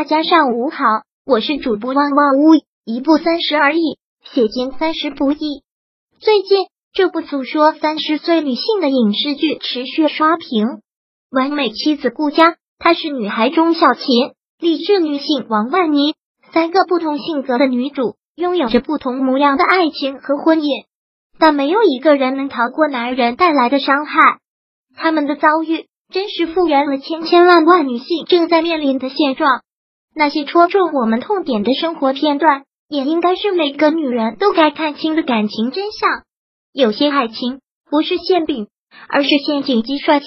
大家上午好，我是主播旺旺屋，一部三十而已，写尽三十不易。最近这部诉说三十岁女性的影视剧持续刷屏。完美妻子顾佳，她是女孩钟小琴，励志女性王万妮，三个不同性格的女主，拥有着不同模样的爱情和婚姻，但没有一个人能逃过男人带来的伤害。他们的遭遇真实复原了千千万万女性正在面临的现状。那些戳中我们痛点的生活片段，也应该是每个女人都该看清的感情真相。有些爱情不是馅饼，而是陷阱。既帅气、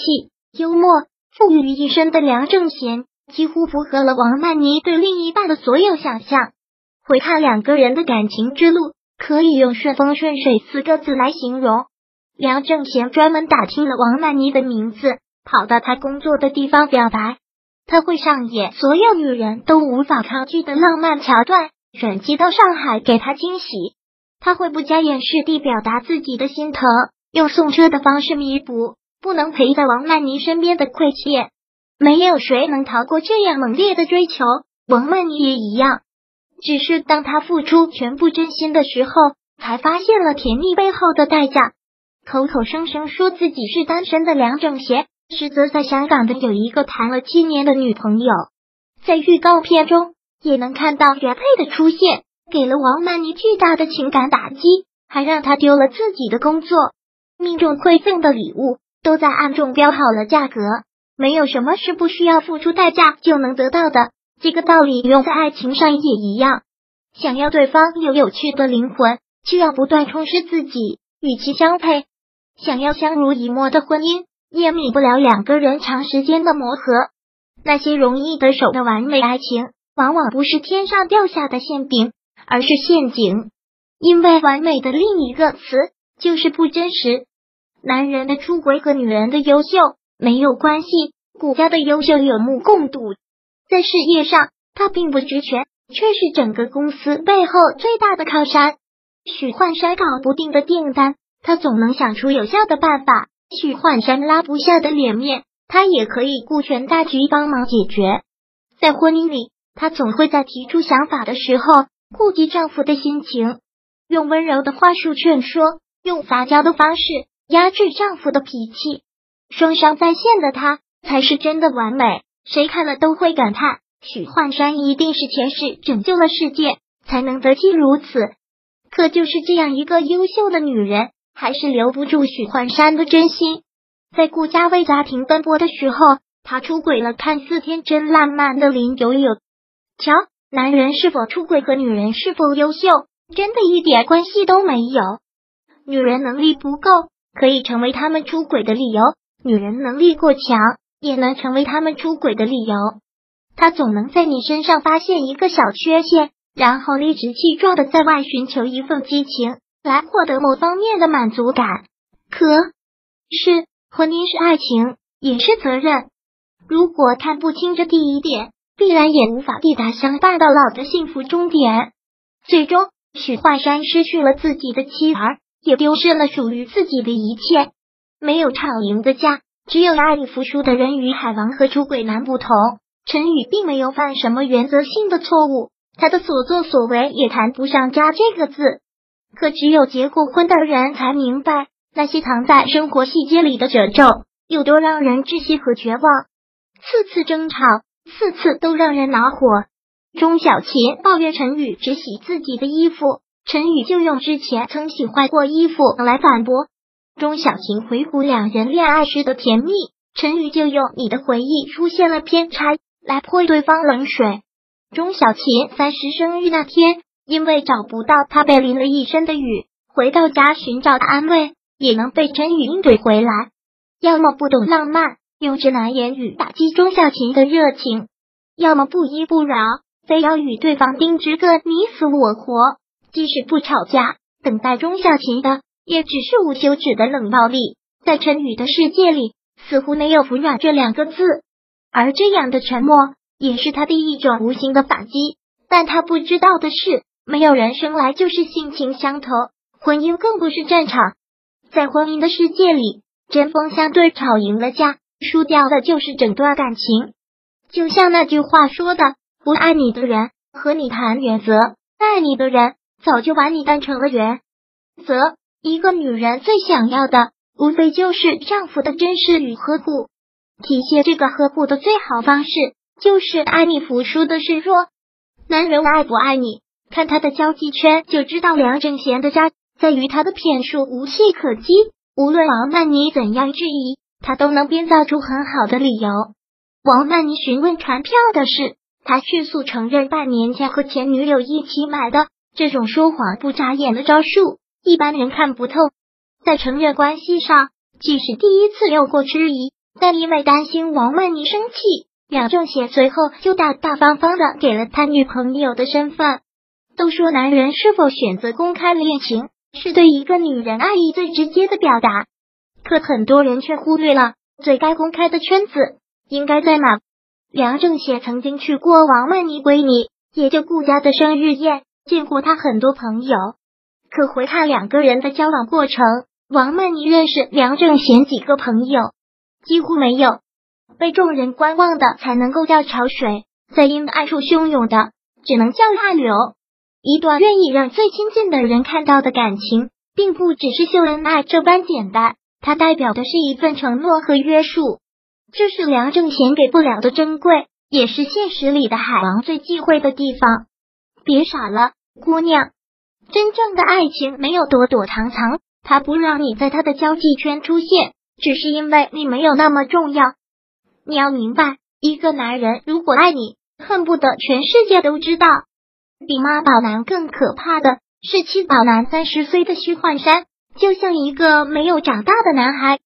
幽默、富裕于一身的梁正贤，几乎符合了王曼妮对另一半的所有想象。回看两个人的感情之路，可以用顺风顺水四个字来形容。梁正贤专门打听了王曼妮的名字，跑到他工作的地方表白。他会上演所有女人都无法抗拒的浪漫桥段，转机到上海给她惊喜。他会不加掩饰地表达自己的心疼，用送车的方式弥补不能陪在王曼妮身边的亏欠。没有谁能逃过这样猛烈的追求，王曼妮也一样。只是当他付出全部真心的时候，才发现了甜蜜背后的代价。口口声声说自己是单身的梁正贤。实则在香港的有一个谈了七年的女朋友，在预告片中也能看到原配的出现，给了王曼妮巨大的情感打击，还让她丢了自己的工作。命中馈赠的礼物都在暗中标好了价格，没有什么是不需要付出代价就能得到的。这个道理用在爱情上也一样，想要对方有有趣的灵魂，就要不断充实自己，与其相配；想要相濡以沫的婚姻。也免不了两个人长时间的磨合。那些容易得手的完美爱情，往往不是天上掉下的馅饼，而是陷阱。因为完美的另一个词就是不真实。男人的出轨和女人的优秀没有关系，顾家的优秀有目共睹。在事业上，他并不值钱，却是整个公司背后最大的靠山。许幻山搞不定的订单，他总能想出有效的办法。许幻山拉不下的脸面，他也可以顾全大局帮忙解决。在婚姻里，她总会在提出想法的时候顾及丈夫的心情，用温柔的话术劝说，用撒娇的方式压制丈夫的脾气。双商在线的她才是真的完美，谁看了都会感叹：许幻山一定是前世拯救了世界，才能得妻如此。可就是这样一个优秀的女人。还是留不住许幻山的真心。在顾家为家庭奔波的时候，他出轨了看似天真烂漫的林有有。瞧，男人是否出轨和女人是否优秀，真的一点关系都没有。女人能力不够，可以成为他们出轨的理由；女人能力过强，也能成为他们出轨的理由。他总能在你身上发现一个小缺陷，然后理直气壮的在外寻求一份激情。来获得某方面的满足感，可是婚姻是爱情，也是责任。如果看不清这第一点，必然也无法抵达相伴到老的幸福终点。最终，许幻山失去了自己的妻儿，也丢失了属于自己的一切。没有吵赢的架，只有爱里服输的人。与海王和出轨男不同，陈宇并没有犯什么原则性的错误，他的所作所为也谈不上家这个字。可只有结过婚的人才明白，那些藏在生活细节里的褶皱有多让人窒息和绝望。次次争吵，次次都让人恼火。钟小琴抱怨陈宇只洗自己的衣服，陈宇就用之前曾洗坏过衣服来反驳。钟小琴回顾两人恋爱时的甜蜜，陈宇就用你的回忆出现了偏差来泼对方冷水。钟小琴三十生日那天。因为找不到他，被淋了一身的雨，回到家寻找安慰，也能被陈宇应怼回来。要么不懂浪漫，用直男言语打击钟小琴的热情；要么不依不饶，非要与对方定制个你死我活。即使不吵架，等待钟小琴的也只是无休止的冷暴力。在陈宇的世界里，似乎没有服软这两个字，而这样的沉默也是他的一种无形的反击。但他不知道的是。没有人生来就是性情相投，婚姻更不是战场。在婚姻的世界里，针锋相对，吵赢了架，输掉的就是整段感情。就像那句话说的：“不爱你的人和你谈原则，爱你的人早就把你当成了原则。一个女人最想要的，无非就是丈夫的珍视与呵护。体现这个呵护的最好方式，就是爱你服输的示弱。男人爱不爱你，看他的交际圈就知道。梁正贤的渣在于他的骗术无懈可击，无论王曼妮怎样质疑，他都能编造出很好的理由。王曼妮询问传票的事，他迅速承认半年前和前女友一起买的。这种说谎不眨眼的招数，一般人看不透。在承认关系上，即使第一次有过质疑。但因为担心王曼妮生气，梁正贤随后就大大方方的给了他女朋友的身份。都说男人是否选择公开恋情，是对一个女人爱意最直接的表达，可很多人却忽略了最该公开的圈子应该在哪。梁正贤曾经去过王曼妮闺蜜，也就顾家的生日宴，见过他很多朋友。可回看两个人的交往过程，王曼妮认识梁正贤几个朋友。几乎没有被众人观望的才能够叫潮水，在阴暗处汹涌的只能叫暗流。一段愿意让最亲近的人看到的感情，并不只是秀恩爱这般简单，它代表的是一份承诺和约束。这是梁正贤给不了的珍贵，也是现实里的海王最忌讳的地方。别傻了，姑娘，真正的爱情没有躲躲藏藏，他不让你在他的交际圈出现。只是因为你没有那么重要，你要明白，一个男人如果爱你，恨不得全世界都知道。比妈宝男更可怕的是妻宝男。三十岁的徐焕山就像一个没有长大的男孩，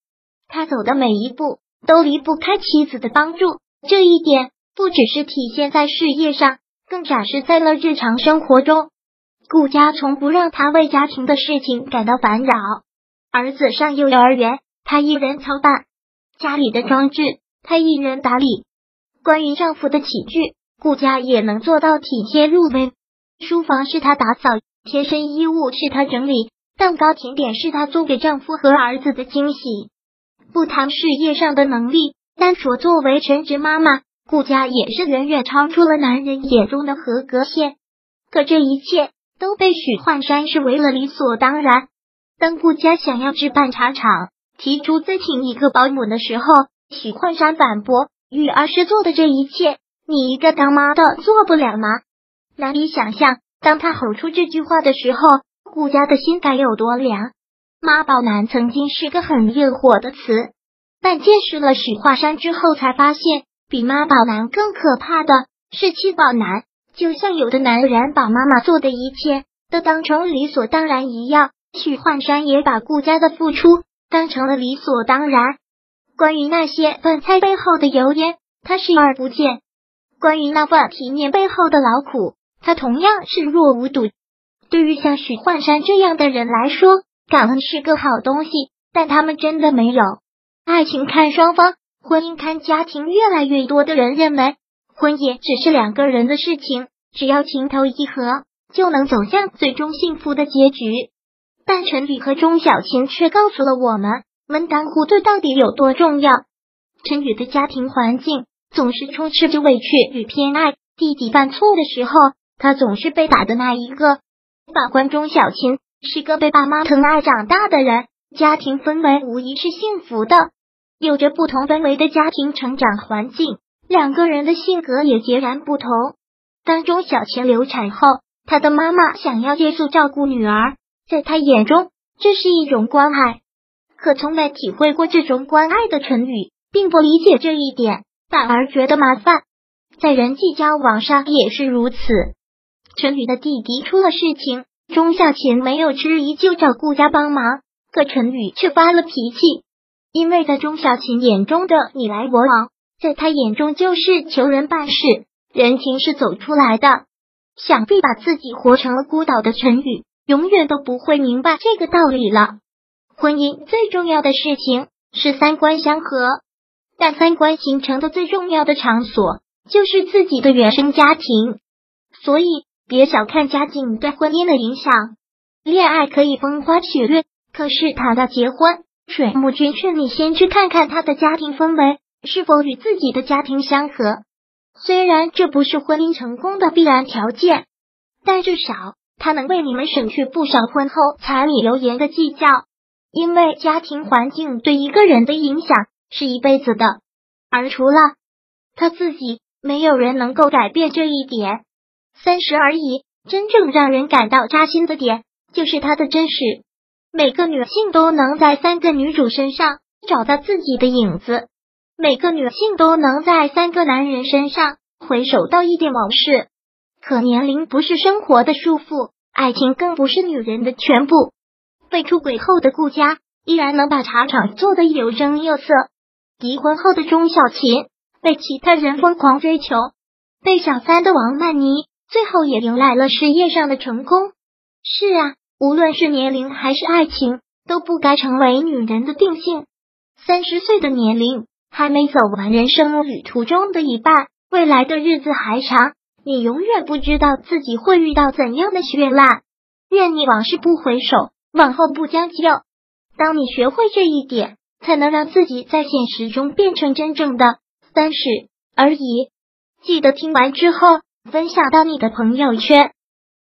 他走的每一步都离不开妻子的帮助。这一点不只是体现在事业上，更展示在了日常生活中。顾家从不让他为家庭的事情感到烦扰，儿子上幼儿园。她一人操办家里的装置，她一人打理。关于丈夫的起居，顾家也能做到体贴入微。书房是她打扫，贴身衣物是她整理，蛋糕甜点是她做给丈夫和儿子的惊喜。不谈事业上的能力，单说作为全职妈妈，顾家也是远远超出了男人眼中的合格线。可这一切都被许幻山视为了理所当然。当顾家想要置办茶厂，提出再请一个保姆的时候，许幻山反驳：“育儿是做的这一切，你一个当妈的做不了吗？”难以想象，当他吼出这句话的时候，顾家的心该有多凉。妈宝男曾经是个很热火的词，但见识了许华山之后，才发现比妈宝男更可怕的是七宝男。就像有的男人把妈妈做的一切都当成理所当然一样，许幻山也把顾家的付出。当成了理所当然。关于那些饭菜背后的油烟，他视而不见；关于那份体面背后的劳苦，他同样视若无睹。对于像许幻山这样的人来说，感恩是个好东西，但他们真的没有爱情看双方，婚姻看家庭。越来越多的人认为，婚姻只是两个人的事情，只要情投意合，就能走向最终幸福的结局。但陈宇和钟小琴却告诉了我们，门当户对到底有多重要。陈宇的家庭环境总是充斥着委屈与偏爱，弟弟犯错的时候，他总是被打的那一个。反观钟小琴，是个被爸妈疼爱长大的人，家庭氛围无疑是幸福的。有着不同氛围的家庭成长环境，两个人的性格也截然不同。当钟小琴流产后，她的妈妈想要借宿照顾女儿。在她眼中，这是一种关爱，可从没体会过这种关爱的陈宇，并不理解这一点，反而觉得麻烦。在人际交往上也是如此。陈宇的弟弟出了事情，钟小琴没有迟疑就找顾家帮忙，可陈宇却发了脾气，因为在钟小琴眼中的你来我往，在他眼中就是求人办事，人情是走出来的。想必把自己活成了孤岛的陈宇。永远都不会明白这个道理了。婚姻最重要的事情是三观相合，但三观形成的最重要的场所就是自己的原生家庭。所以，别小看家境对婚姻的影响。恋爱可以风花雪月，可是谈到结婚，水木君劝你先去看看他的家庭氛围是否与自己的家庭相合。虽然这不是婚姻成功的必然条件，但至少他能为你们省去不少婚后柴米油盐的计较。因为家庭环境对一个人的影响是一辈子的，而除了他自己，没有人能够改变这一点。三十而已，真正让人感到扎心的点就是他的真实。每个女性都能在三个女主身上找到自己的影子，每个女性都能在三个男人身上回首到一点往事。可年龄不是生活的束缚，爱情更不是女人的全部。被出轨后的顾佳依然能把茶厂做得有声有色，离婚后的钟小琴被其他人疯狂追求，被小三的王曼妮最后也迎来了事业上的成功。是啊。无论是年龄还是爱情，都不该成为女人的定性。三十岁的年龄还没走完人生旅途中的一半，未来的日子还长，你永远不知道自己会遇到怎样的绚烂。愿你往事不回首，往后不将就。当你学会这一点，才能让自己在现实中变成真正的三十而已。记得听完之后分享到你的朋友圈。